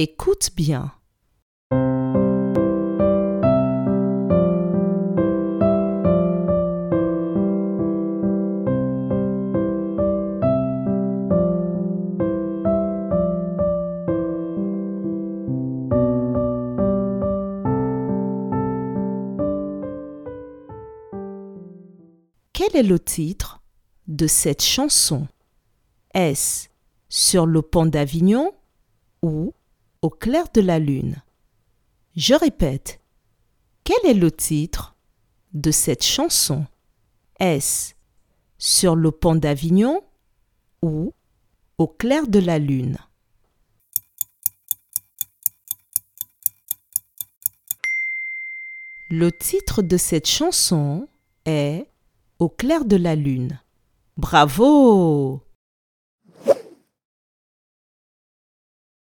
Écoute bien. Quel est le titre de cette chanson? Est-ce Sur le pont d'Avignon ou Au clair de la lune Je répète. Quel est le titre de cette chanson? Est-ce Sur le pont d'Avignon ou Au clair de la lune? Le titre de cette chanson est Au clair de la lune. Bravo